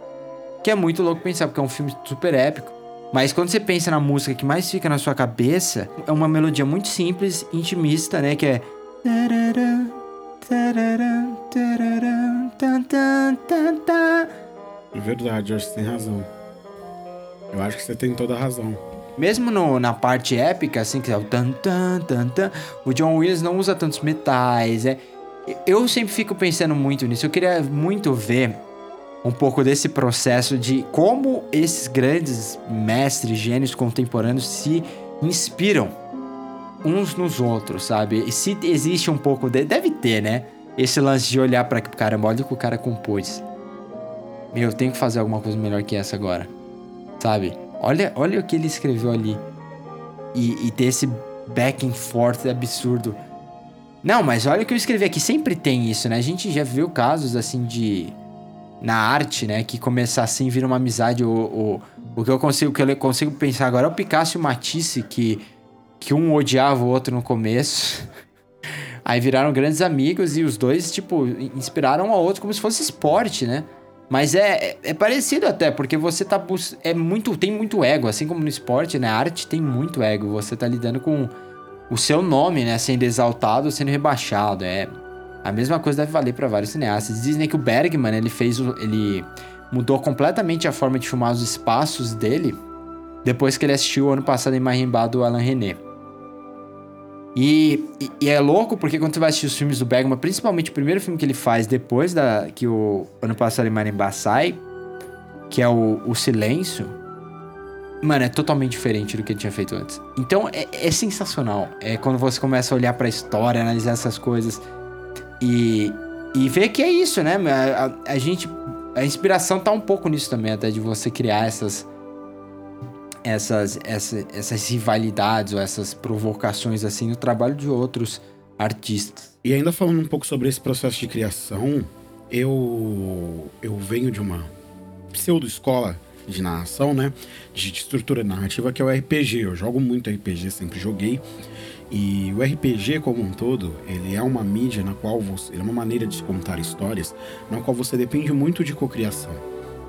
Speaker 1: Que é muito louco pensar, porque é um filme super épico. Mas quando você pensa na música que mais fica na sua cabeça, é uma melodia muito simples, intimista, né? Que é.
Speaker 2: É verdade, acho que você tem razão. Eu acho que você tem toda a razão.
Speaker 1: mesmo no, na parte épica, assim, que é o tan tan tan tan, o John Williams não usa tantos metais, é. Eu sempre fico pensando muito nisso. Eu queria muito ver um pouco desse processo de como esses grandes mestres, gênios contemporâneos se inspiram uns nos outros, sabe? E se existe um pouco de, deve ter, né? Esse lance de olhar para caramba, olha o que o cara compôs. Meu, eu tenho que fazer alguma coisa melhor que essa agora. Sabe? Olha, olha o que ele escreveu ali. E, e ter esse back and forth absurdo. Não, mas olha o que eu escrevi aqui. Sempre tem isso, né? A gente já viu casos assim de. Na arte, né? Que começar assim vira uma amizade. O, o, o que eu consigo, que eu consigo pensar agora é o Picasso e o Matisse, que, que um odiava o outro no começo. Aí viraram grandes amigos e os dois, tipo, inspiraram um ao outro como se fosse esporte, né? Mas é, é, é parecido até, porque você tá é muito tem muito ego, assim como no esporte, né? A arte tem muito ego. Você tá lidando com o seu nome, né, sendo exaltado, sendo rebaixado. É a mesma coisa deve valer para vários cineastas. Dizem que o Bergman, ele fez ele mudou completamente a forma de filmar os espaços dele depois que ele assistiu o ano passado em Marimbá do Alan René. E, e, e, é louco porque quando você vai assistir os filmes do Bergman, principalmente o primeiro filme que ele faz depois da que o ano passado em Marimbá sai, que é o, o Silêncio, mano, é totalmente diferente do que ele tinha feito antes. Então é, é sensacional. É quando você começa a olhar para a história, analisar essas coisas e, e ver que é isso, né? A, a, a gente. A inspiração tá um pouco nisso também, até de você criar essas essas, essa, essas rivalidades ou essas provocações assim no trabalho de outros artistas.
Speaker 2: E ainda falando um pouco sobre esse processo de criação, eu eu venho de uma pseudo escola de narração, né, de estrutura narrativa que é o RPG. Eu jogo muito RPG, sempre joguei. E o RPG como um todo, ele é uma mídia na qual você, ele é uma maneira de contar histórias, na qual você depende muito de cocriação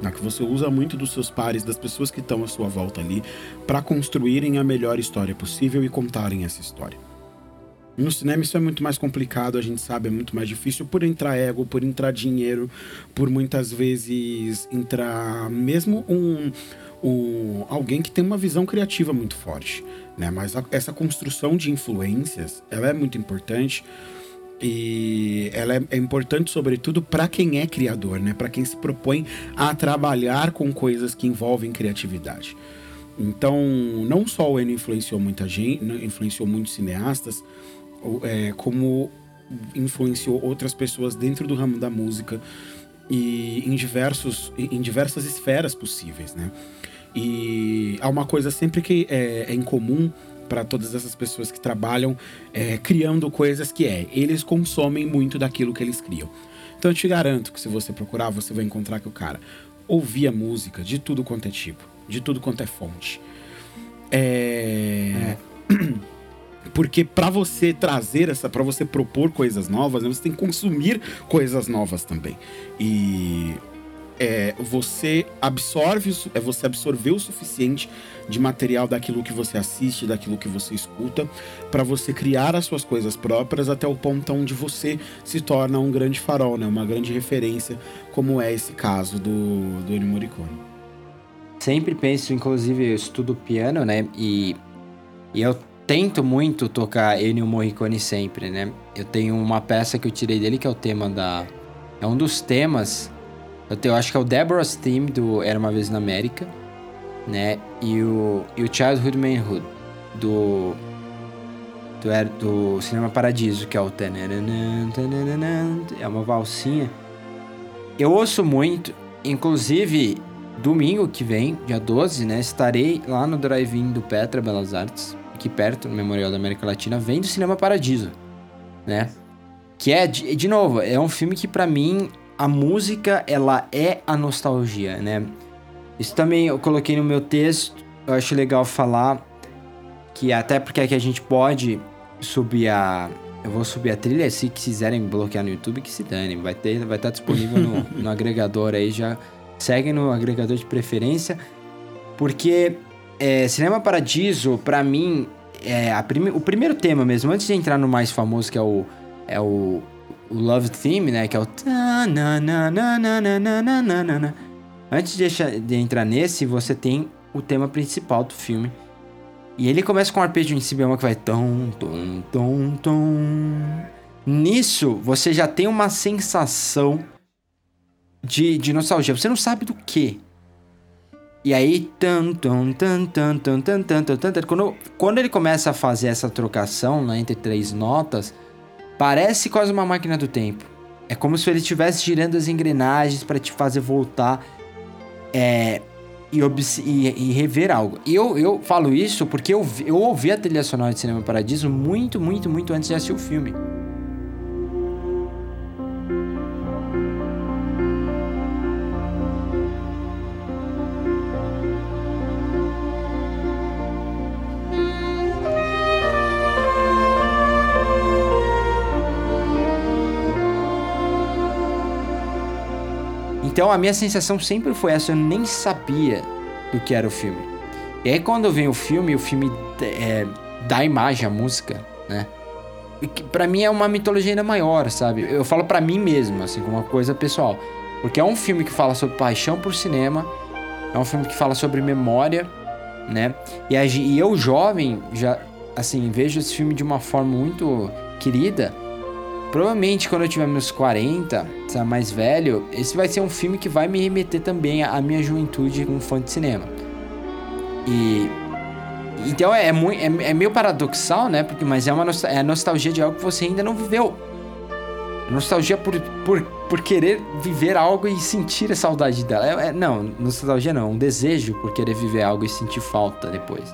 Speaker 2: na que você usa muito dos seus pares, das pessoas que estão à sua volta ali, para construírem a melhor história possível e contarem essa história. No cinema isso é muito mais complicado, a gente sabe, é muito mais difícil por entrar ego, por entrar dinheiro, por muitas vezes entrar mesmo um, um alguém que tem uma visão criativa muito forte, né? Mas a, essa construção de influências, ela é muito importante e ela é, é importante, sobretudo, para quem é criador, né? Para quem se propõe a trabalhar com coisas que envolvem criatividade. Então, não só o Eno influenciou muita gente, influenciou muitos cineastas, é, como influenciou outras pessoas dentro do ramo da música e em, diversos, em diversas esferas possíveis, né? E há uma coisa sempre que é, é em comum para todas essas pessoas que trabalham é, criando coisas que é, eles consomem muito daquilo que eles criam. Então eu te garanto que se você procurar, você vai encontrar que o cara ouvia música de tudo quanto é tipo, de tudo quanto é fonte. É... é. Porque para você trazer essa, para você propor coisas novas, né, você tem que consumir coisas novas também. E é, você absorve, é você absorver o suficiente de material daquilo que você assiste, daquilo que você escuta, para você criar as suas coisas próprias até o ponto onde você se torna um grande farol, né? Uma grande referência, como é esse caso do, do Ennio Morricone.
Speaker 1: Sempre penso, inclusive, eu estudo piano, né? E, e eu tento muito tocar Ennio Morricone sempre, né? Eu tenho uma peça que eu tirei dele que é o tema da... É um dos temas eu, tenho, eu acho que é o Deborah's Theme do Era Uma Vez na América, né? E o, e o Childhood Manhood do, do, do Cinema Paradiso, que é o... É uma valsinha. Eu ouço muito, inclusive domingo que vem, dia 12, né? Estarei lá no drive-in do Petra Belas Artes, aqui perto, no Memorial da América Latina, vendo Cinema Paradiso, né? Que é, de, de novo, é um filme que para mim a música, ela é a nostalgia, né? Isso também eu coloquei no meu texto, eu acho legal falar que até porque que a gente pode subir a eu vou subir a trilha, se quiserem bloquear no YouTube, que se dane, vai ter vai estar disponível no, no agregador aí já segue no agregador de preferência, porque é, Cinema Paradiso, para mim, é prime, o primeiro tema mesmo, antes de entrar no mais famoso que é o é o o Love Theme, né? Que é o. Antes de, de entrar nesse, você tem o tema principal do filme, E ele começa com um arpejo em si bemol que vai tom, tom, tom, tom. Nisso, você já tem uma sensação de, de nostalgia. Você não sabe do que. E aí, tan, tan, tan, tan, tan, tan, tan, tan, tan, quando, quando ele começa a fazer essa trocação né, entre três notas, parece quase uma máquina do tempo. É como se ele estivesse girando as engrenagens para te fazer voltar é, e, e, e, rever algo. E eu, eu falo isso porque eu, eu ouvi a trilha sonora de Cinema Paradiso muito, muito, muito antes de assistir o filme. Então a minha sensação sempre foi essa, eu nem sabia do que era o filme. E aí quando vem o filme, o filme é, dá imagem à música, né? Pra mim é uma mitologia ainda maior, sabe? Eu falo para mim mesmo, assim, como uma coisa pessoal. Porque é um filme que fala sobre paixão por cinema, é um filme que fala sobre memória, né? E, a, e eu, jovem, já, assim, vejo esse filme de uma forma muito querida Provavelmente quando eu tiver meus 40, sabe, mais velho, esse vai ser um filme que vai me remeter também à minha juventude como fã de cinema. E. Então é, é, é, é meio paradoxal, né? Porque, mas é uma é a nostalgia de algo que você ainda não viveu. Nostalgia por, por, por querer viver algo e sentir a saudade dela. É, é, não, nostalgia não, um desejo por querer viver algo e sentir falta depois.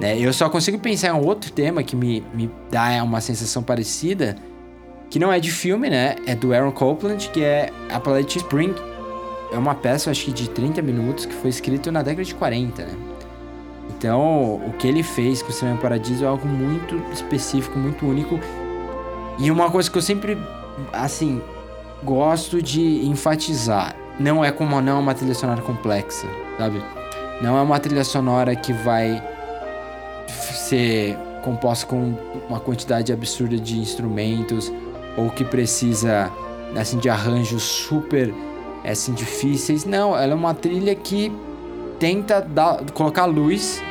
Speaker 1: Né? Eu só consigo pensar em um outro tema que me, me dá uma sensação parecida, que não é de filme, né? É do Aaron Copland, que é A Palette Spring. É uma peça, acho que de 30 minutos, que foi escrito na década de 40, né? Então, o que ele fez com o Cinema Paradiso é algo muito específico, muito único. E uma coisa que eu sempre, assim, gosto de enfatizar. Não é como não é uma trilha sonora complexa, sabe? Não é uma trilha sonora que vai ser composta com uma quantidade absurda de instrumentos ou que precisa assim de arranjos super assim difíceis. Não, ela é uma trilha que tenta dar, colocar luz,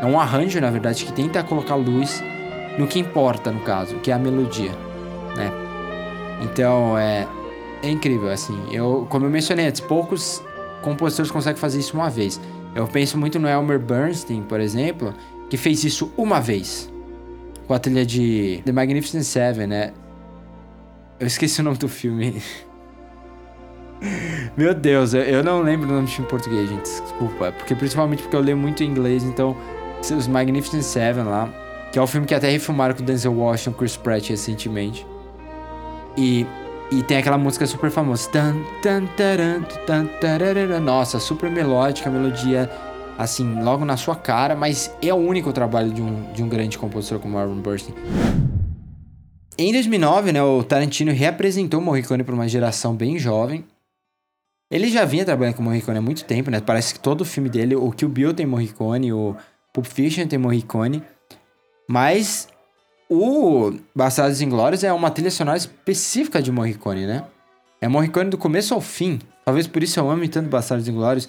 Speaker 1: é um arranjo na verdade que tenta colocar luz no que importa no caso, que é a melodia, né? Então é é incrível assim. Eu como eu mencionei antes, poucos compositores conseguem fazer isso uma vez. Eu penso muito no Elmer Bernstein, por exemplo, que fez isso uma vez com a trilha de The Magnificent Seven, né? Eu esqueci o nome do filme. Meu Deus, eu, não lembro o nome do filme em português, gente. Desculpa. Porque, principalmente porque eu leio muito em inglês, então. Os Magnificent Seven lá. Que é o filme que até refilmaram com Denzel Washington Chris Pratt recentemente. E, e tem aquela música super famosa. Nossa, super melódica, melodia assim, logo na sua cara, mas é o único trabalho de um, de um grande compositor como Aaron Burstyn. Em 2009, né, o Tarantino reapresentou Morricone para uma geração bem jovem. Ele já vinha trabalhando com Morricone há muito tempo, né? Parece que todo filme dele, o Kill Bill tem Morricone, o Pulp Fiction tem Morricone. Mas o Bastardos Inglórios é uma trilha sonora específica de Morricone, né? É Morricone do começo ao fim. Talvez por isso eu ame tanto Bastardos Inglórios.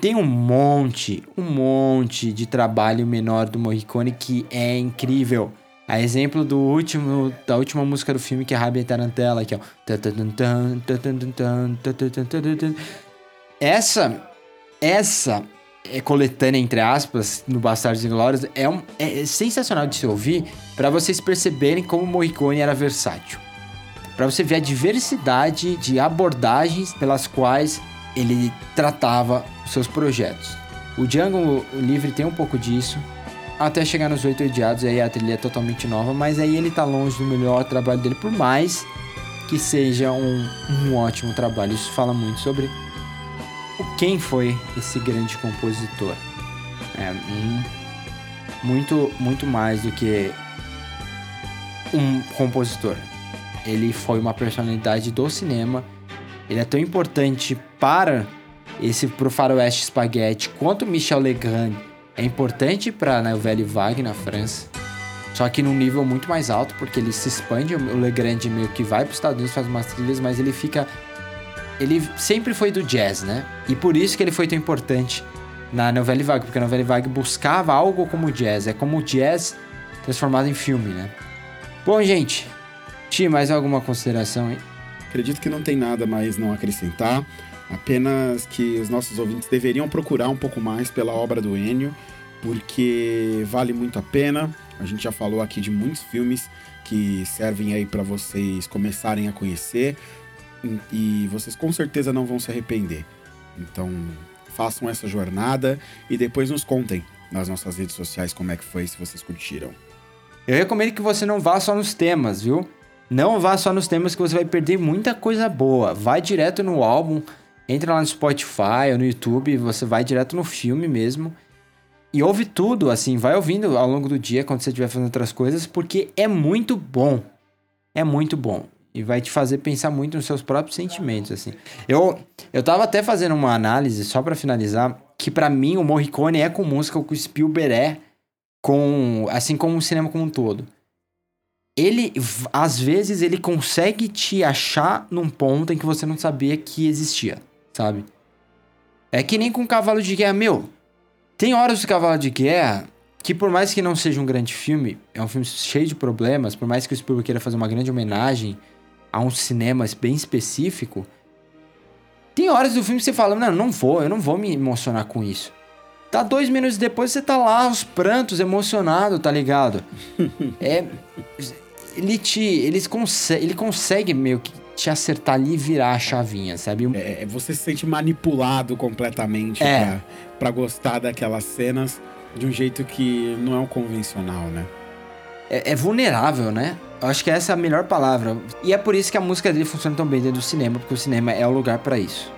Speaker 1: Tem um monte, um monte de trabalho menor do Morricone que é incrível. A exemplo do último, da última música do filme que é Rabia Tarantella, que é o... Essa, essa é coletânea, entre aspas, no Bastardos Inglórios, é, um, é sensacional de se ouvir para vocês perceberem como Morricone era versátil. Para você ver a diversidade de abordagens pelas quais ele tratava seus projetos. O Django Livre tem um pouco disso, até chegar nos Oito Odiados, aí a trilha é totalmente nova, mas aí ele tá longe do melhor trabalho dele, por mais que seja um, um ótimo trabalho. Isso fala muito sobre quem foi esse grande compositor. É um, muito, muito mais do que um compositor. Ele foi uma personalidade do cinema. Ele é tão importante para esse pro faroeste spaghetti quanto Michel Legrand é importante para né, o velho Wagner na França. Só que num nível muito mais alto, porque ele se expande, o Legrand meio que vai para os Estados Unidos, faz umas trilhas, mas ele fica. Ele sempre foi do jazz, né? E por isso que ele foi tão importante na novela vague, porque a novela vague buscava algo como jazz. É como o jazz transformado em filme, né? Bom, gente, Ti, mais alguma consideração aí?
Speaker 2: Acredito que não tem nada mais não acrescentar. Apenas que os nossos ouvintes deveriam procurar um pouco mais pela obra do Enio, porque vale muito a pena. A gente já falou aqui de muitos filmes que servem aí para vocês começarem a conhecer e vocês com certeza não vão se arrepender. Então, façam essa jornada e depois nos contem nas nossas redes sociais como é que foi, se vocês curtiram.
Speaker 1: Eu recomendo que você não vá só nos temas, viu? Não vá só nos temas que você vai perder muita coisa boa. Vai direto no álbum, entra lá no Spotify ou no YouTube, você vai direto no filme mesmo. E ouve tudo, assim, vai ouvindo ao longo do dia quando você estiver fazendo outras coisas, porque é muito bom. É muito bom. E vai te fazer pensar muito nos seus próprios sentimentos, assim. Eu, eu tava até fazendo uma análise, só para finalizar, que para mim o Morricone é com música o que o Spielberg é com... Assim como o cinema como um todo. Ele, às vezes, ele consegue te achar num ponto em que você não sabia que existia, sabe? É que nem com Cavalo de Guerra, meu. Tem horas do Cavalo de Guerra que por mais que não seja um grande filme, é um filme cheio de problemas, por mais que o Spielberg queira fazer uma grande homenagem a um cinema bem específico, tem horas do filme que você fala, não, não vou, eu não vou me emocionar com isso. Tá dois minutos depois você tá lá, os prantos, emocionado, tá ligado? é. Ele te. Ele consegue, ele consegue meio que te acertar ali e virar a chavinha, sabe?
Speaker 2: É, você se sente manipulado completamente é. pra, pra gostar daquelas cenas de um jeito que não é o convencional, né?
Speaker 1: É, é vulnerável, né? Eu acho que essa é a melhor palavra. E é por isso que a música dele funciona tão bem dentro do cinema, porque o cinema é o lugar para isso.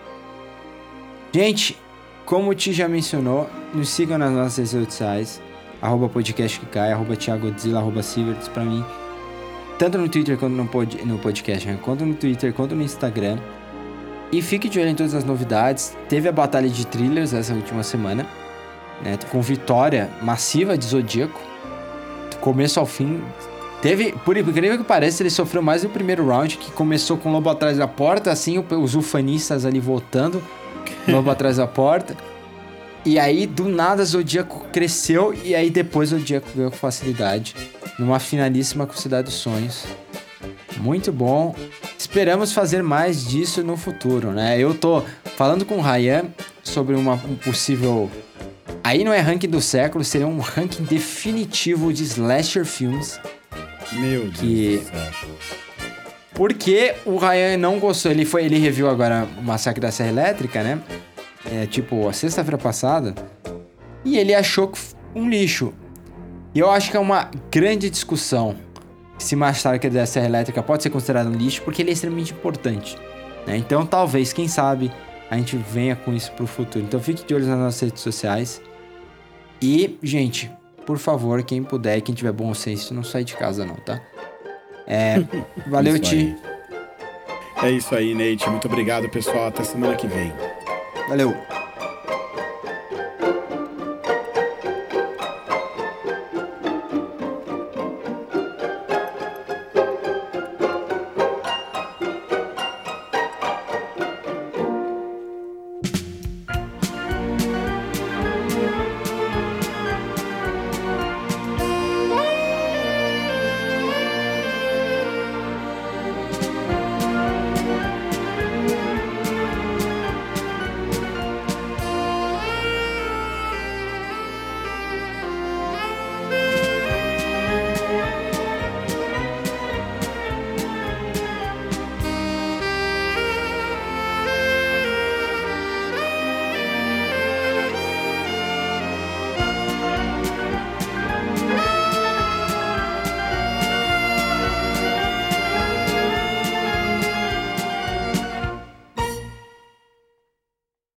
Speaker 1: Gente, como o Ti já mencionou, nos sigam nas nossas redes sociais, arroba podcast que cai, arroba Thiago Godzilla, arroba Silverts pra mim. Tanto no Twitter quanto no, pod, no podcast, né? quanto no Twitter, quanto no Instagram. E fique de olho em todas as novidades. Teve a batalha de thrillers essa última semana, né? Com vitória massiva de Zodíaco. Do começo ao fim, Teve, por incrível que pareça, ele sofreu mais no primeiro round, que começou com o lobo atrás da porta, assim, os ufanistas ali voltando, lobo atrás da porta. E aí, do nada, Zodíaco cresceu, e aí depois Zodíaco ganhou com facilidade, numa finalíssima com Cidade dos Sonhos. Muito bom. Esperamos fazer mais disso no futuro, né? Eu tô falando com o Ryan sobre uma, um possível. Aí não é ranking do século, seria um ranking definitivo de slasher filmes
Speaker 2: meu Deus
Speaker 1: que... Porque o Ryan não gostou, ele foi, ele reviu agora o Massacre da Serra Elétrica, né? É, tipo, a sexta-feira passada. E ele achou um lixo. E eu acho que é uma grande discussão se Massacre da Serra Elétrica pode ser considerado um lixo, porque ele é extremamente importante. Né? Então, talvez, quem sabe, a gente venha com isso pro futuro. Então, fique de olho nas nossas redes sociais. E, gente, por favor, quem puder, quem tiver bom senso, não sai de casa não, tá? É, valeu, Ti.
Speaker 2: É isso aí, Nate. Muito obrigado, pessoal. Até semana que vem.
Speaker 1: Valeu.